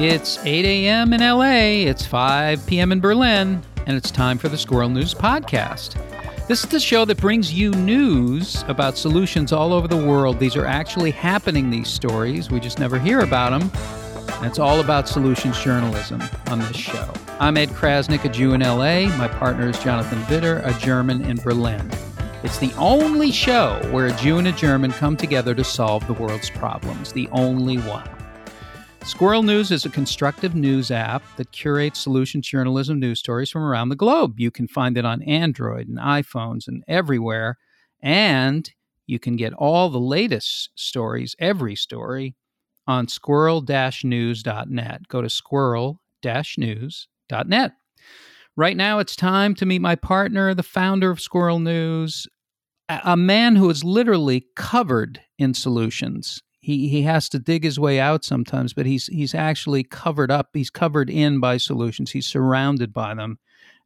It's 8 a.m. in LA, it's 5 p.m. in Berlin, and it's time for the Squirrel News Podcast. This is the show that brings you news about solutions all over the world. These are actually happening, these stories. We just never hear about them. And it's all about solutions journalism on this show. I'm Ed Crasnick, a Jew in LA. My partner is Jonathan Widder, a German in Berlin. It's the only show where a Jew and a German come together to solve the world's problems. The only one. Squirrel News is a constructive news app that curates solutions journalism news stories from around the globe. You can find it on Android and iPhones and everywhere. And you can get all the latest stories, every story, on squirrel news.net. Go to squirrel news.net. Right now, it's time to meet my partner, the founder of Squirrel News, a man who is literally covered in solutions he he has to dig his way out sometimes, but he's he's actually covered up. He's covered in by solutions. He's surrounded by them,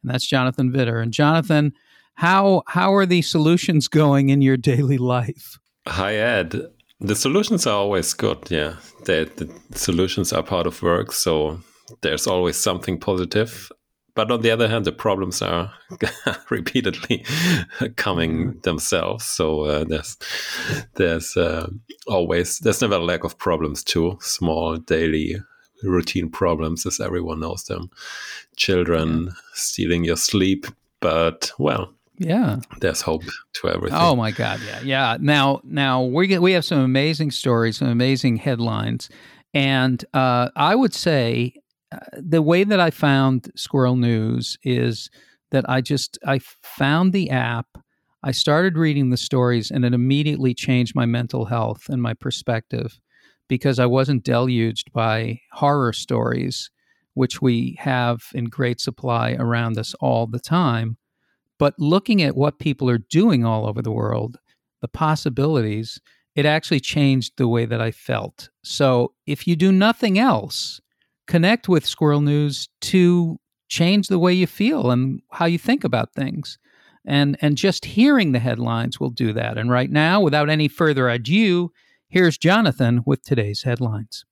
and that's Jonathan Widder. And Jonathan, how how are the solutions going in your daily life? Hi Ed. The solutions are always good. Yeah, the, the solutions are part of work, so there's always something positive but on the other hand, the problems are repeatedly coming mm-hmm. themselves. So uh, there's there's uh, always there's never a lack of problems too. Small daily routine problems, as everyone knows them. Children yeah. stealing your sleep, but well, yeah, there's hope to everything. Oh my God, yeah, yeah. Now, now we get we have some amazing stories, some amazing headlines, and uh, I would say the way that I found Squirrel News is that I just I found the app. I started reading the stories, and it immediately changed my mental health and my perspective because I wasn't deluged by horror stories, which we have in great supply around us all the time. But looking at what people are doing all over the world, the possibilities, it actually changed the way that I felt. So if you do nothing else, connect with Squirrel News to change the way you feel and how you think about things. And and just hearing the headlines will do that. And right now, without any further ado, here's Jonathan with today's headlines.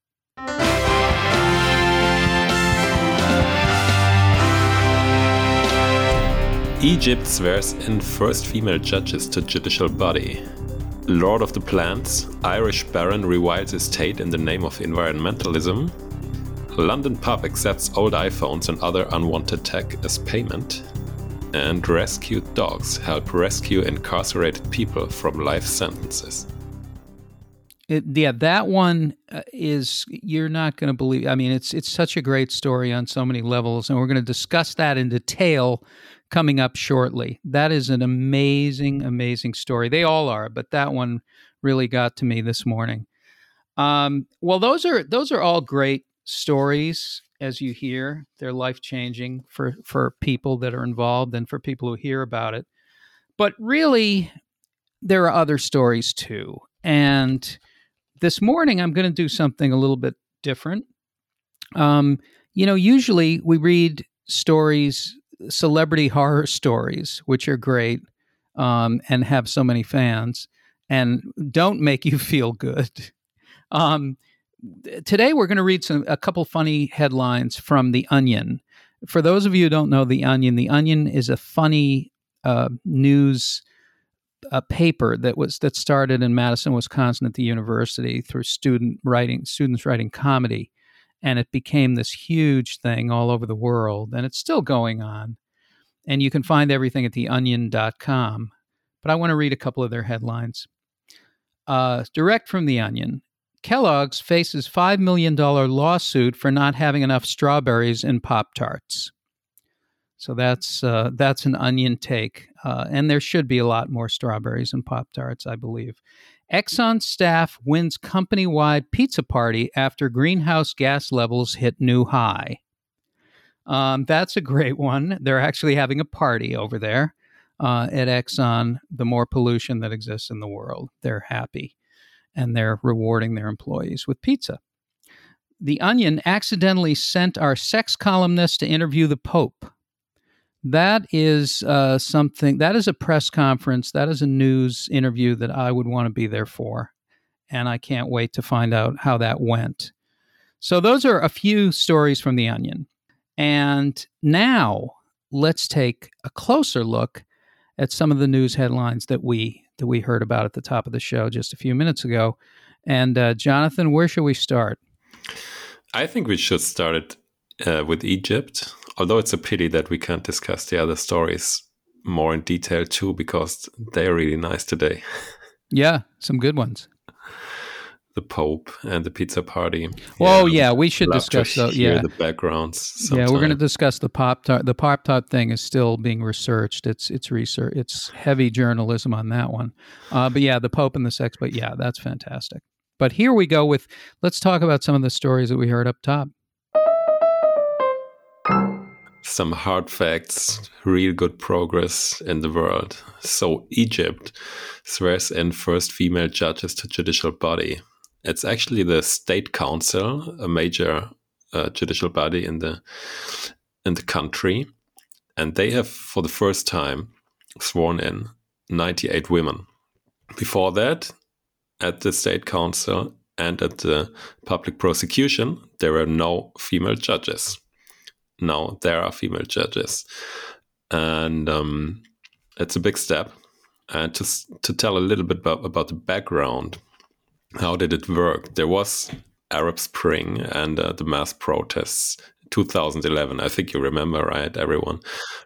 Egypt swears in first female judges to judicial body. Lord of the Plants, Irish Baron rewilds estate in the name of environmentalism. London pub accepts old iPhones and other unwanted tech as payment. And rescued dogs help rescue incarcerated people from life sentences. It, yeah, that one uh, is you're not going to believe. I mean, it's it's such a great story on so many levels, and we're going to discuss that in detail coming up shortly. That is an amazing, amazing story. They all are, but that one really got to me this morning. Um, well, those are those are all great stories as you hear they're life changing for for people that are involved and for people who hear about it. But really there are other stories too. And this morning i'm going to do something a little bit different. Um, you know usually we read stories celebrity horror stories which are great um, and have so many fans and don't make you feel good. Um, today we're going to read some a couple funny headlines from the Onion. For those of you who don't know the Onion, the Onion is a funny uh, news uh, paper that was that started in Madison, Wisconsin, at the university through student writing students writing comedy, and it became this huge thing all over the world, and it's still going on. And you can find everything at theonion.com. But I want to read a couple of their headlines. Uh, direct from the Onion. Kellogg's faces $5 million lawsuit for not having enough strawberries in Pop Tarts. So that's uh, that's an onion take, uh, and there should be a lot more strawberries in Pop Tarts, I believe. Exxon staff wins company-wide pizza party after greenhouse gas levels hit new high. Um, that's a great one. They're actually having a party over there uh, at Exxon. The more pollution that exists in the world, they're happy and they're rewarding their employees with pizza. The Onion accidentally sent our sex columnist to interview the Pope. That is uh, something, that is a press conference, that is a news interview that I would want to be there for. And I can't wait to find out how that went. So those are a few stories from the Onion. And now let's take a closer look at some of the news headlines that we that we heard about at the top of the show just a few minutes ago. And uh, Jonathan, where should we start? I think we should start it uh, with Egypt, although it's a pity that we can't discuss the other stories more in detail too, because they're really nice today. Yeah, some good ones the Pope and the pizza party. Well, yeah, yeah we should discuss those. Yeah, the backgrounds. Sometime. Yeah, we're going to discuss the pop tart. The pop tart thing is still being researched. It's it's research. It's heavy journalism on that one. Uh, but yeah, the Pope and the sex. But yeah, that's fantastic. But here we go with. Let's talk about some of the stories that we heard up top. Some hard facts, real good progress in the world. So Egypt swears in first female judges to judicial body it's actually the state council, a major uh, judicial body in the in the country, and they have for the first time sworn in 98 women. Before that, at the state council and at the public prosecution, there were no female judges. Now there are female judges, and um, it's a big step. And to to tell a little bit about, about the background how did it work? There was Arab Spring and uh, the mass protests 2011. I think you remember, right? Everyone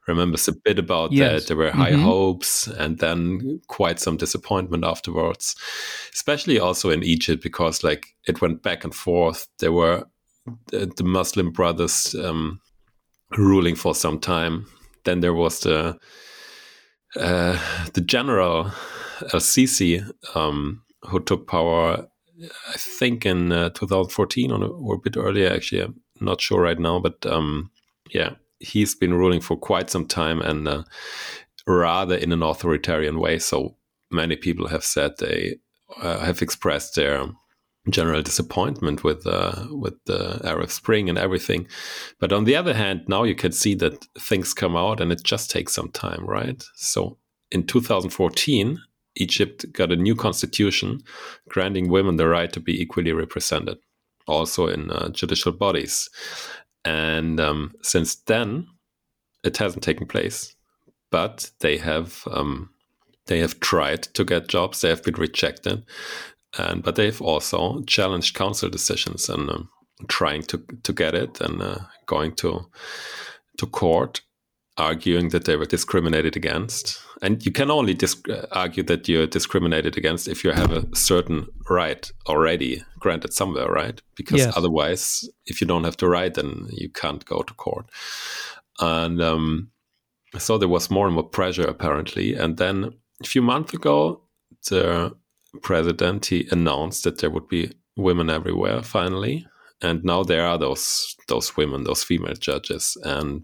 remembers a bit about yes. that. There were high mm-hmm. hopes and then quite some disappointment afterwards, especially also in Egypt because like it went back and forth. There were the, the Muslim brothers um, ruling for some time. Then there was the uh, the general Al Sisi um, who took power, I think in uh, 2014 or, a bit earlier. Actually, I'm not sure right now, but um, yeah, he's been ruling for quite some time and uh, rather in an authoritarian way. So many people have said they uh, have expressed their general disappointment with uh, with the Arab Spring and everything. But on the other hand, now you can see that things come out and it just takes some time, right? So in 2014, Egypt got a new constitution granting women the right to be equally represented, also in uh, judicial bodies. And um, since then, it hasn't taken place. But they have um, they have tried to get jobs. They have been rejected, and but they've also challenged council decisions and um, trying to to get it and uh, going to to court arguing that they were discriminated against. And you can only disc- uh, argue that you're discriminated against if you have a certain right already granted somewhere, right? Because yes. otherwise, if you don't have the right, then you can't go to court. And um, so there was more and more pressure, apparently. And then a few months ago, the president he announced that there would be women everywhere finally and now there are those those women those female judges and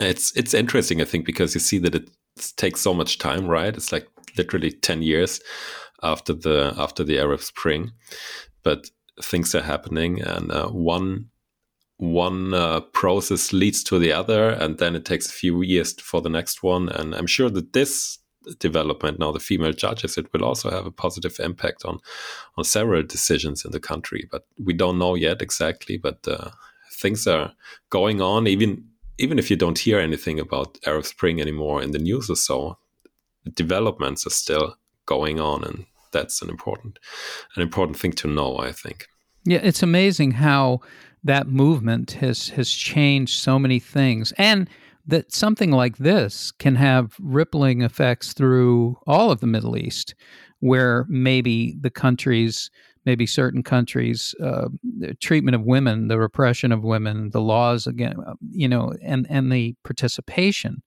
it's it's interesting, I think, because you see that it takes so much time, right? It's like literally ten years after the after the Arab Spring, but things are happening, and uh, one one uh, process leads to the other, and then it takes a few years for the next one. And I'm sure that this development now, the female judges, it will also have a positive impact on on several decisions in the country. But we don't know yet exactly. But uh, things are going on, even even if you don't hear anything about Arab Spring anymore in the news or so, developments are still going on, and that's an important an important thing to know. I think. Yeah, it's amazing how that movement has has changed so many things, and that something like this can have rippling effects through all of the Middle East, where maybe the countries maybe certain countries, uh, the treatment of women, the repression of women, the laws again, uh, you know, and and the participation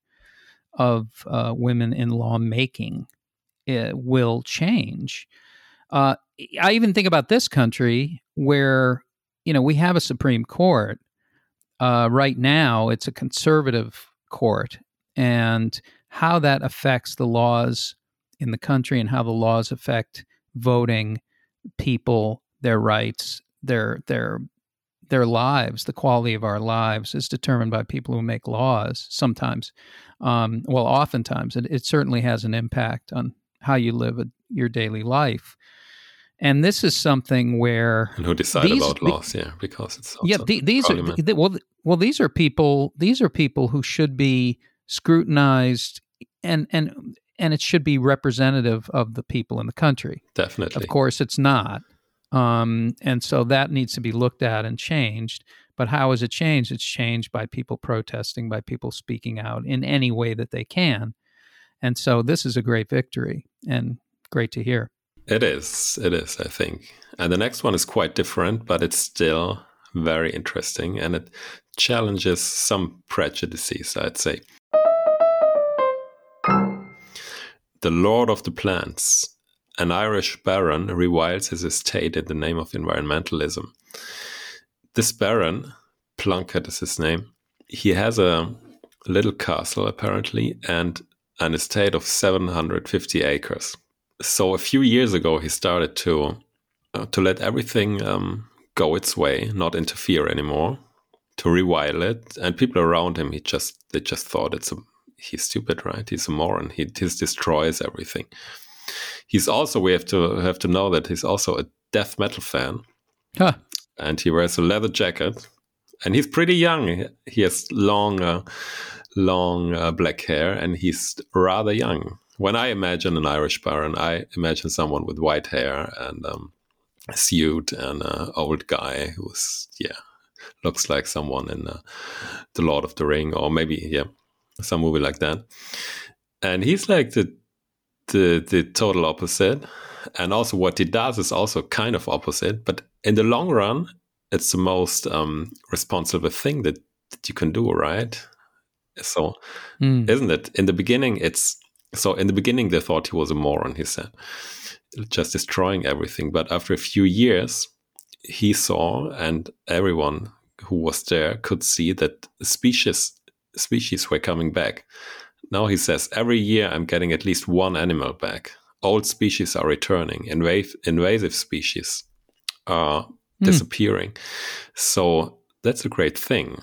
of uh, women in lawmaking will change. Uh, I even think about this country where you know we have a Supreme Court. Uh, right now, it's a conservative court, and how that affects the laws in the country and how the laws affect voting people, their rights, their their their lives, the quality of our lives is determined by people who make laws sometimes. Um, well, oftentimes, it, it, certainly has an impact on how you live a, your daily life. And this is something where and who decide these, about laws, yeah, because it's yeah. The, these are well, well, these are people. These are people who should be scrutinized, and and and it should be representative of the people in the country. Definitely. Of course, it's not, um, and so that needs to be looked at and changed. But how is it changed? It's changed by people protesting, by people speaking out in any way that they can. And so this is a great victory and great to hear. It is. It is, I think. And the next one is quite different, but it's still very interesting and it challenges some prejudices, I'd say. The Lord of the Plants. An Irish baron rewilds his estate in the name of environmentalism. This baron, Plunkett is his name, he has a little castle apparently and an estate of 750 acres so a few years ago, he started to uh, to let everything um, go its way, not interfere anymore, to rewild it. And people around him, he just they just thought it's a he's stupid, right? He's a moron. He just destroys everything. He's also we have to have to know that he's also a death metal fan, huh. and he wears a leather jacket, and he's pretty young. He has long, uh, long uh, black hair, and he's rather young when I imagine an Irish baron, I imagine someone with white hair and um, a suit and an old guy who's yeah looks like someone in uh, the Lord of the Ring or maybe yeah some movie like that. And he's like the the the total opposite. And also what he does is also kind of opposite, but in the long run, it's the most um, responsible thing that, that you can do, right? So, mm. isn't it? In the beginning, it's so in the beginning, they thought he was a moron, he said, just destroying everything. But after a few years, he saw, and everyone who was there could see that species species were coming back. Now he says, every year I'm getting at least one animal back. Old species are returning. Inv- invasive species are mm. disappearing. So that's a great thing,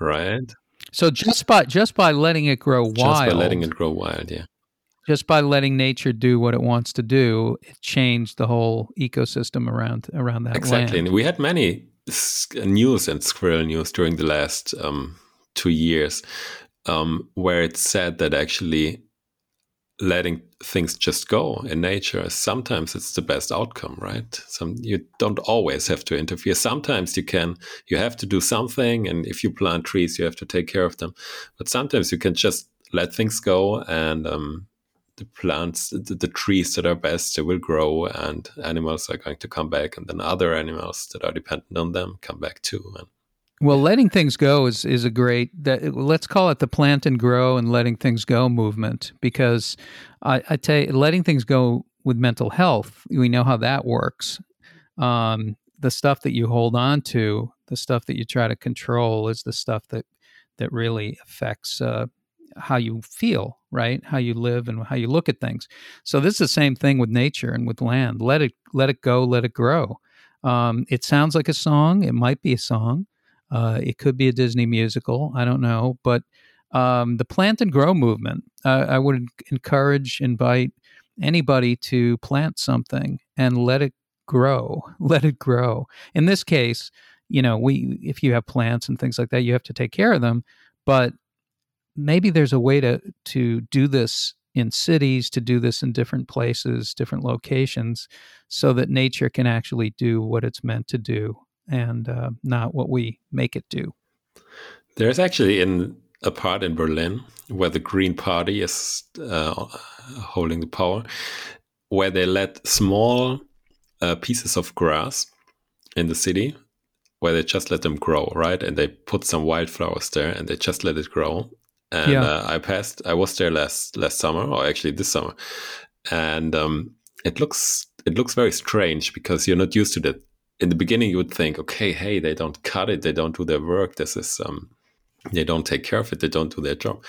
right? So just by just by letting it grow wild, just by letting it grow wild, yeah just by letting nature do what it wants to do, it changed the whole ecosystem around around that exactly. Land. And we had many news and squirrel news during the last um, two years, um, where it said that actually letting things just go in nature sometimes it's the best outcome right some you don't always have to interfere sometimes you can you have to do something and if you plant trees you have to take care of them but sometimes you can just let things go and um, the plants, the, the, trees that are best, they will grow, and animals are going to come back, and then other animals that are dependent on them come back too. And well, letting things go is is a great that let's call it the plant and grow and letting things go movement because I, I tell you, letting things go with mental health, we know how that works. Um, the stuff that you hold on to, the stuff that you try to control, is the stuff that that really affects uh, how you feel, right? How you live and how you look at things. So this is the same thing with nature and with land. Let it let it go, let it grow. Um, it sounds like a song. It might be a song. Uh, it could be a Disney musical. I don't know, but um, the plant and grow movement. Uh, I would encourage, invite anybody to plant something and let it grow. Let it grow. In this case, you know, we if you have plants and things like that, you have to take care of them. But maybe there's a way to to do this in cities to do this in different places different locations so that nature can actually do what it's meant to do and uh, not what we make it do there's actually in a part in berlin where the green party is uh, holding the power where they let small uh, pieces of grass in the city where they just let them grow, right? And they put some wildflowers there and they just let it grow and yeah. uh, I passed. I was there last last summer, or actually this summer, and um, it looks it looks very strange because you're not used to that. In the beginning, you would think, okay, hey, they don't cut it, they don't do their work. This is um, they don't take care of it, they don't do their job.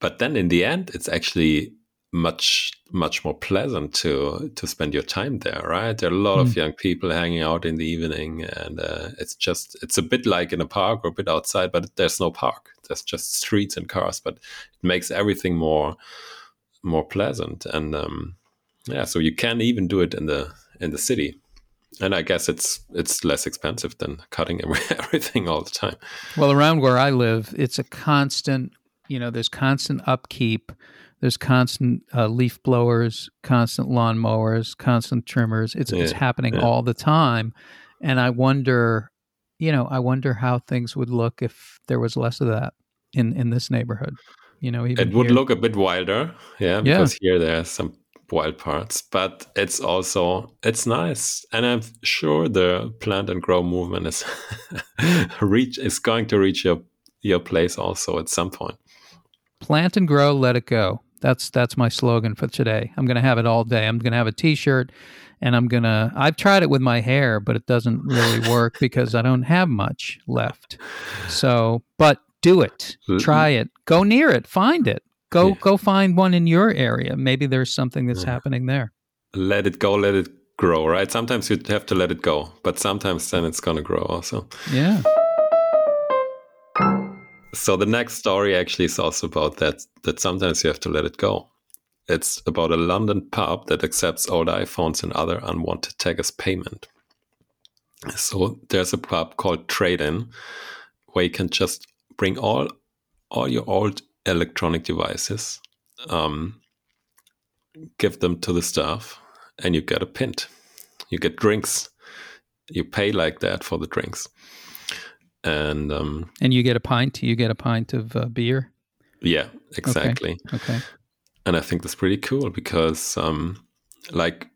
But then in the end, it's actually much much more pleasant to to spend your time there right there are a lot mm. of young people hanging out in the evening and uh, it's just it's a bit like in a park or a bit outside but there's no park there's just streets and cars but it makes everything more more pleasant and um, yeah so you can even do it in the in the city. And I guess it's it's less expensive than cutting everything all the time. Well, around where I live, it's a constant. You know, there's constant upkeep. There's constant uh, leaf blowers, constant lawn mowers, constant trimmers. It's yeah, it's happening yeah. all the time, and I wonder, you know, I wonder how things would look if there was less of that in in this neighborhood. You know, it would here. look a bit wilder, yeah, because yeah. here there are some wild parts, but it's also it's nice, and I'm sure the plant and grow movement is reach is going to reach your your place also at some point. Plant and grow, let it go. That's that's my slogan for today. I'm going to have it all day. I'm going to have a T-shirt, and I'm going to. I've tried it with my hair, but it doesn't really work because I don't have much left. So, but do it. Try it. Go near it. Find it. Go yeah. go find one in your area. Maybe there's something that's yeah. happening there. Let it go. Let it grow. Right. Sometimes you have to let it go, but sometimes then it's gonna grow also. Yeah. So the next story actually is also about that. That sometimes you have to let it go. It's about a London pub that accepts old iPhones and other unwanted tech as payment. So there's a pub called Trade In where you can just bring all all your old electronic devices, um, give them to the staff, and you get a pint. You get drinks. You pay like that for the drinks, and um, and you get a pint. You get a pint of uh, beer. Yeah, exactly. Okay. okay. And I think that's pretty cool because, um, like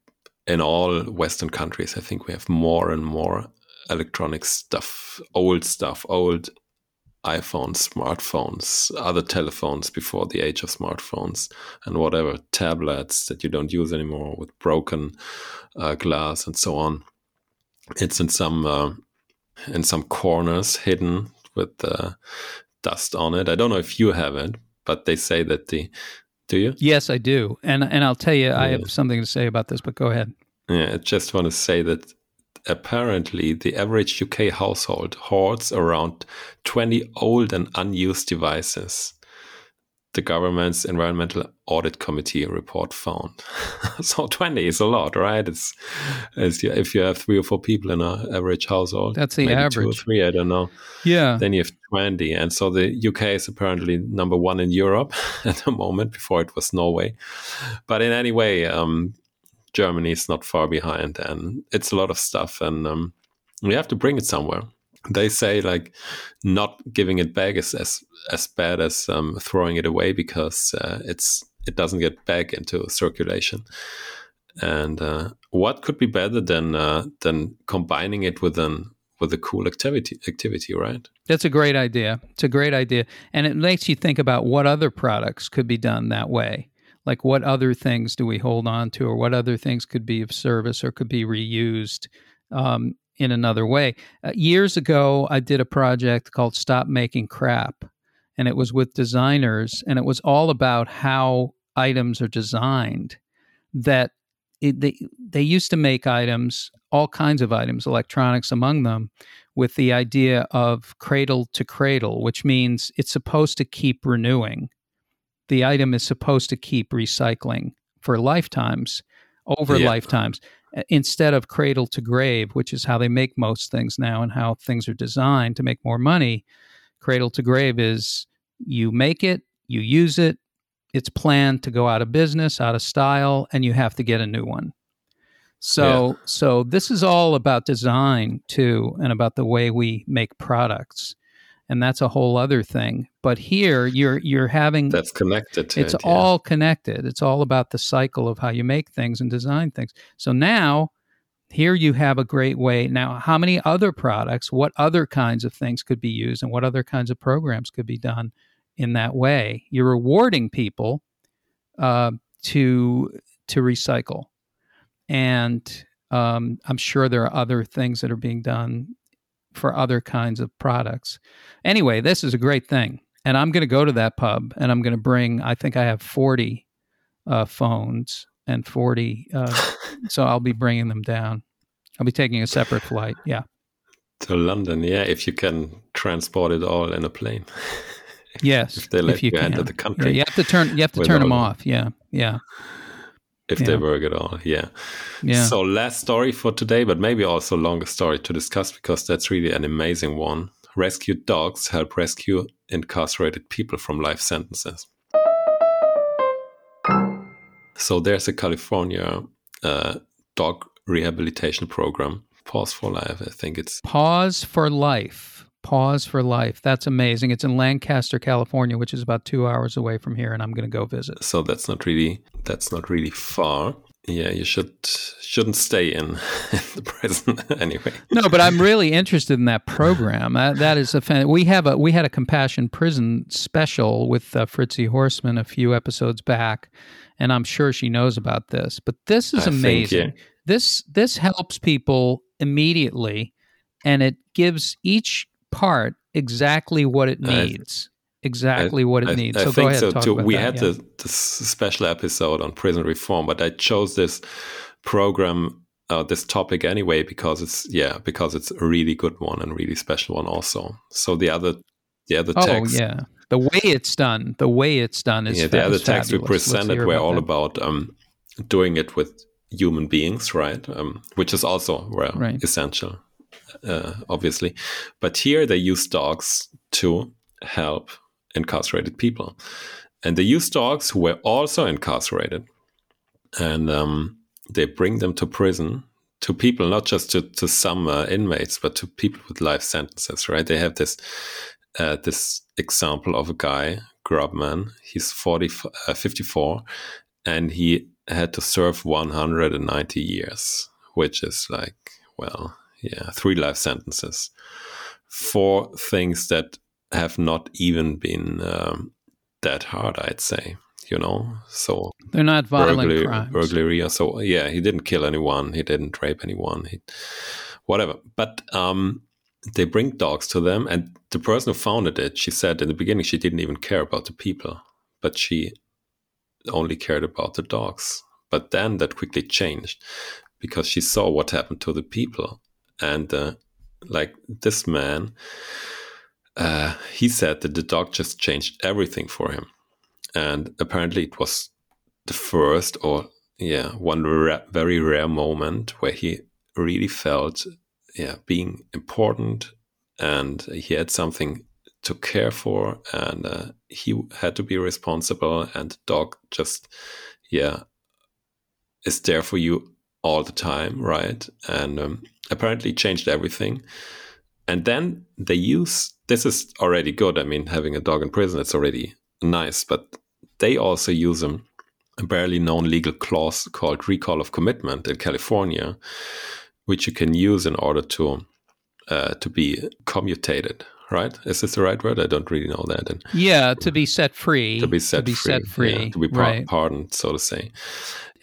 in all Western countries, I think we have more and more electronic stuff, old stuff, old iPhones, smartphones, other telephones before the age of smartphones, and whatever tablets that you don't use anymore with broken uh, glass and so on. It's in some uh, in some corners hidden with uh, dust on it. I don't know if you have it, but they say that the do you? Yes, I do, and and I'll tell you, yeah. I have something to say about this. But go ahead. Yeah, I just want to say that apparently the average UK household hoards around 20 old and unused devices. The government's Environmental Audit Committee report found. so 20 is a lot, right? It's, it's, if you have three or four people in an average household. That's the average. Two or three, I don't know. Yeah. Then you have 20. And so the UK is apparently number one in Europe at the moment, before it was Norway. But in any way, um, Germany is not far behind, and it's a lot of stuff, and um, we have to bring it somewhere. They say like not giving it back is as as bad as um, throwing it away because uh, it's it doesn't get back into circulation. And uh, what could be better than uh, than combining it with an with a cool activity activity, right? That's a great idea. It's a great idea, and it makes you think about what other products could be done that way like what other things do we hold on to or what other things could be of service or could be reused um, in another way? Uh, years ago i did a project called stop making crap and it was with designers and it was all about how items are designed that it, they, they used to make items all kinds of items electronics among them with the idea of cradle to cradle which means it's supposed to keep renewing the item is supposed to keep recycling for lifetimes over yeah. lifetimes instead of cradle to grave which is how they make most things now and how things are designed to make more money cradle to grave is you make it you use it it's planned to go out of business out of style and you have to get a new one so yeah. so this is all about design too and about the way we make products and that's a whole other thing. But here you're you're having that's connected. it's it, all yeah. connected. It's all about the cycle of how you make things and design things. So now here you have a great way. Now, how many other products, what other kinds of things could be used, and what other kinds of programs could be done in that way? You're rewarding people uh, to to recycle, and um, I'm sure there are other things that are being done for other kinds of products. Anyway, this is a great thing. And I'm going to go to that pub and I'm going to bring, I think I have 40 uh, phones and 40. Uh, so I'll be bringing them down. I'll be taking a separate flight. Yeah. To London. Yeah. If you can transport it all in a plane. yes. if they let if you, you enter the country. Yeah, you have to turn, you have to turn them off. Yeah. Yeah. If Yeah. they work at all. Yeah. Yeah. So last story for today, but maybe also longer story to discuss because that's really an amazing one. Rescued dogs help rescue incarcerated people from life sentences. So there's a California uh, dog rehabilitation program. Paws for life. I think it's Paws for Life. Paws for Life. That's amazing. It's in Lancaster, California, which is about two hours away from here, and I'm going to go visit. so that's not really that's not really far. Yeah, you should shouldn't stay in, in the prison anyway. No, but I'm really interested in that program. Uh, that is a fan. We have a we had a compassion prison special with uh, Fritzi Horstman a few episodes back, and I'm sure she knows about this. But this is I think, amazing. yeah. This this helps people immediately, and it gives each part exactly what it I- needs. Exactly what it I, needs. I so think go ahead. so too. We that, had yeah. the, special episode on prison reform, but I chose this program, uh, this topic anyway because it's yeah because it's a really good one and really special one also. So the other the other Oh text, yeah, the way it's done, the way it's done is yeah, the other text we fabulous. Presented were about all that. about um, doing it with human beings, right? Um, which is also well Right. essential, uh, obviously. But here they use dogs to help incarcerated people, and they use dogs who were also incarcerated, and um, they bring them to prison to people, not just to, to some uh, inmates, but to people with life sentences, right? They have this uh, this example of a guy, Grubman. He's 40, uh, 54, and he had to serve 190 years, which is like, well, yeah, three life sentences for things that have not even been um, that hard, I'd say. You know, so They're not violent burglary, crimes. burglary or so. Yeah, he didn't kill anyone. He didn't rape anyone. He, whatever. But um, they bring dogs to them, and the person who founded it, she said in the beginning she didn't even care about the people, but she only cared about the dogs. But then that quickly changed because she saw what happened to the people, and uh, like this man, uh, he said that the dog just changed everything for him. And apparently it was the first or yeah one ra- very rare moment where he really felt yeah being important and he had something to care for and uh, he had to be responsible and the dog just yeah is there for you all the time right? And um, apparently changed everything. And then they use this is already good. I mean having a dog in prison it's already nice but they also use a, a barely known legal clause called recall of commitment in California, which you can use in order to uh, to be commutated. Right? Is this the right word? I don't really know that. And Yeah, to be set free. to be set free, set free. yeah, to be par- right. pardoned, so to say.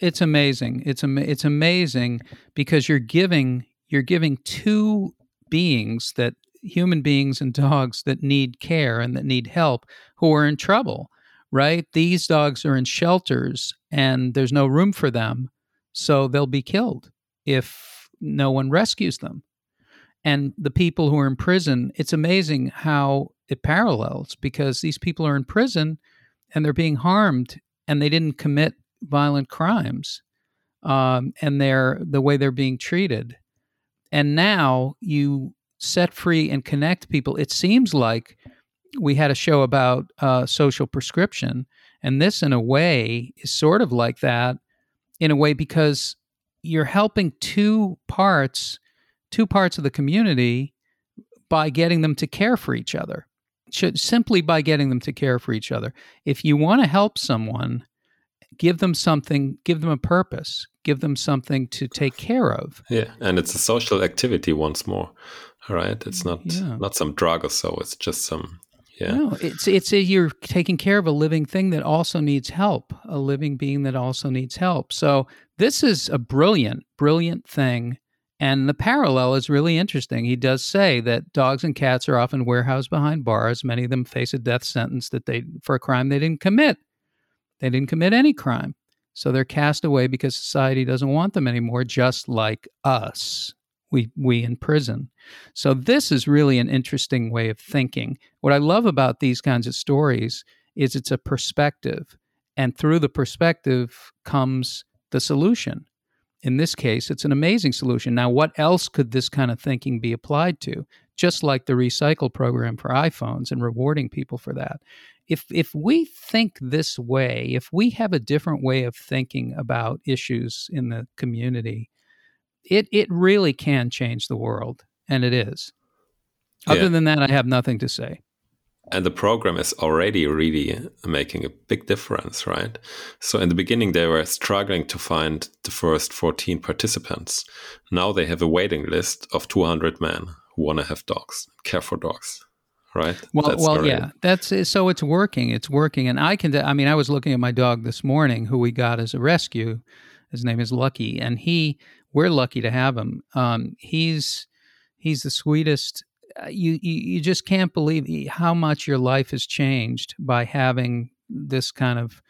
It's amazing. It's am- it's amazing because you're giving you're giving two beings that human beings and dogs that need care and that need help who are in trouble, right? These dogs are in shelters and there's no room for them, so they'll be killed if no one rescues them. And the people who are in prison, it's amazing how it parallels because these people are in prison and they're being harmed and they didn't commit violent crimes um, and they're the way they're being treated. And now you set free and connect people. It seems like we had a show about uh, social prescription and this in a way is sort of like that in a way because you're helping two parts two parts of the community by getting them to care for each other Should, simply by getting them to care for each other if you want to help someone give them something give them a purpose give them something to take care of Yeah, and it's a social activity once more. All right, it's mm, not Yeah. not some drug or so. It's just some yeah. no it's it's a, you're taking care of a living thing that also needs help a living being that also needs help so this is a brilliant brilliant thing and the parallel is really interesting. He does say that dogs and cats are often warehoused behind bars. Many of them face a death sentence that they for a crime they didn't commit. They didn't commit any crime. So they're cast away because society doesn't want them anymore just like us. We we in prison. So this is really an interesting way of thinking. What i love about these kinds of stories is it's a perspective. And through the perspective comes the solution. In this case, it's an amazing solution. Now, what else could this kind of thinking be applied to? Just like the recycle program for iPhones and rewarding people for that. If if we think this way, if we have a different way of thinking about issues in the community, it it really can change the world, and it is. Other yeah. than that, I have nothing to say and the program is already really making a big difference, right? So in the beginning, they were struggling to find the first 14 participants. Now they have a waiting list of 200 men who want to have dogs, care for dogs, right? Well, that's well, yeah, that's so it's working. It's working, and I can. I mean, I was looking at my dog this morning, who we got as a rescue. His name is Lucky, and he. We're lucky to have him. Um, he's he's the sweetest you, you you just can't believe how much your life has changed by having this kind of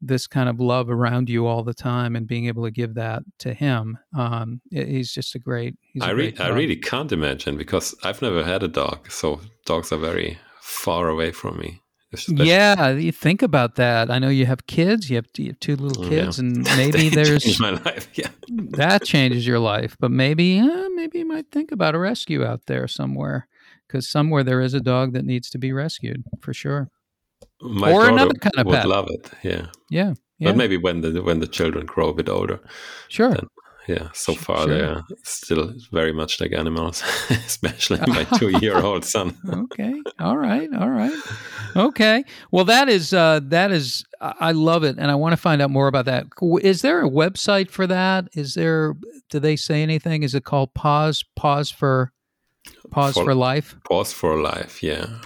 this kind of love around you all the time and being able to give that to him. Um, he's just a great. I, re- great I really can't imagine because I've never had a dog, so dogs are very far away from me. Especially. Yeah, you think about that. I know you have kids. You have, you have two little kids, yeah. and maybe there's my life. Yeah, that changes your life. But maybe, uh, maybe you might think about a rescue out there somewhere, because somewhere there is a dog that needs to be rescued for sure. My or another kind of would pet. love it. Yeah. yeah, yeah. But maybe when the when the children grow a bit older. Sure. Yeah, so far sure. they're still very much like animals, especially my two-year-old son. okay, all right, all right, okay. Well, that is uh, that is I love it, and I want to find out more about that. Is there a website for that? Is there? Do they say anything? Is it called Paws Paws for Paws for, for Life? Paws for Life, yeah.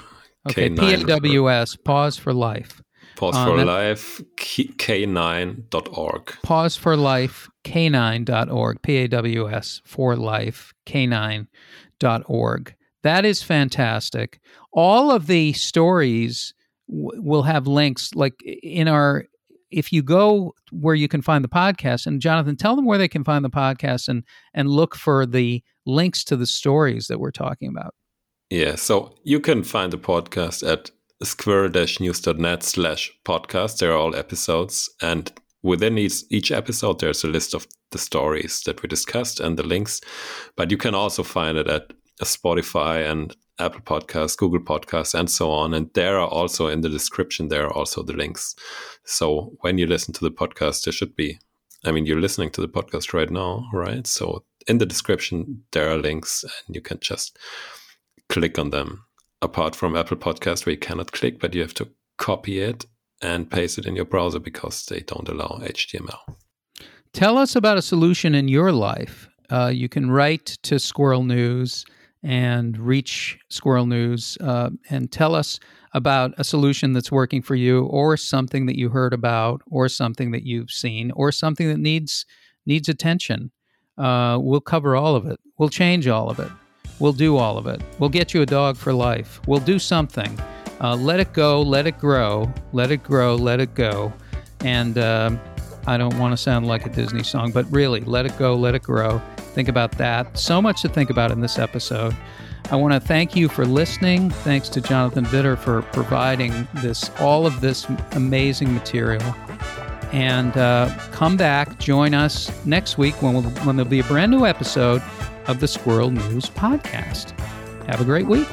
Okay, P A W S Paws for Life. Paws um, for Life K9.org. Paws for Life K9.org. P A W S for Life K9.org. That is fantastic. All of the stories w- will have links like in our if you go where you can find the podcast and jonathan tell them where they can find the podcast and and look for the links to the stories that we're talking about yeah so you can find the podcast at squirrel-news.net slash podcast. There are all episodes. And within each, each episode, there's a list of the stories that we discussed and the links. But you can also find it at Spotify and Apple Podcasts, Google Podcasts, and so on. And there are also in the description, there are also the links. So when you listen to the podcast, there should be, I mean, you're listening to the podcast right now, right? So in the description, there are links and you can just click on them apart from Apple Podcast where you cannot click, but you have to copy it and paste it in your browser because they don't allow HTML. Tell us about a solution in your life. Uh, you can write to Squirrel News and reach Squirrel News uh, and tell us about a solution that's working for you or something that you heard about or something that you've seen or something that needs needs attention. Uh, we'll cover all of it. We'll change all of it. We'll do all of it. We'll get you a dog for life. We'll do something. Uh, let it go, let it grow, let it grow, let it go. And uh, I don't want to sound like a Disney song, but really, let it go, let it grow. Think about that. So much to think about in this episode. I want to thank you for listening. Thanks to Jonathan Widder for providing this all of this amazing material. And uh, come back, join us next week when, we'll, when there'll be a brand new episode of the Squirrel News Podcast. Have a great week.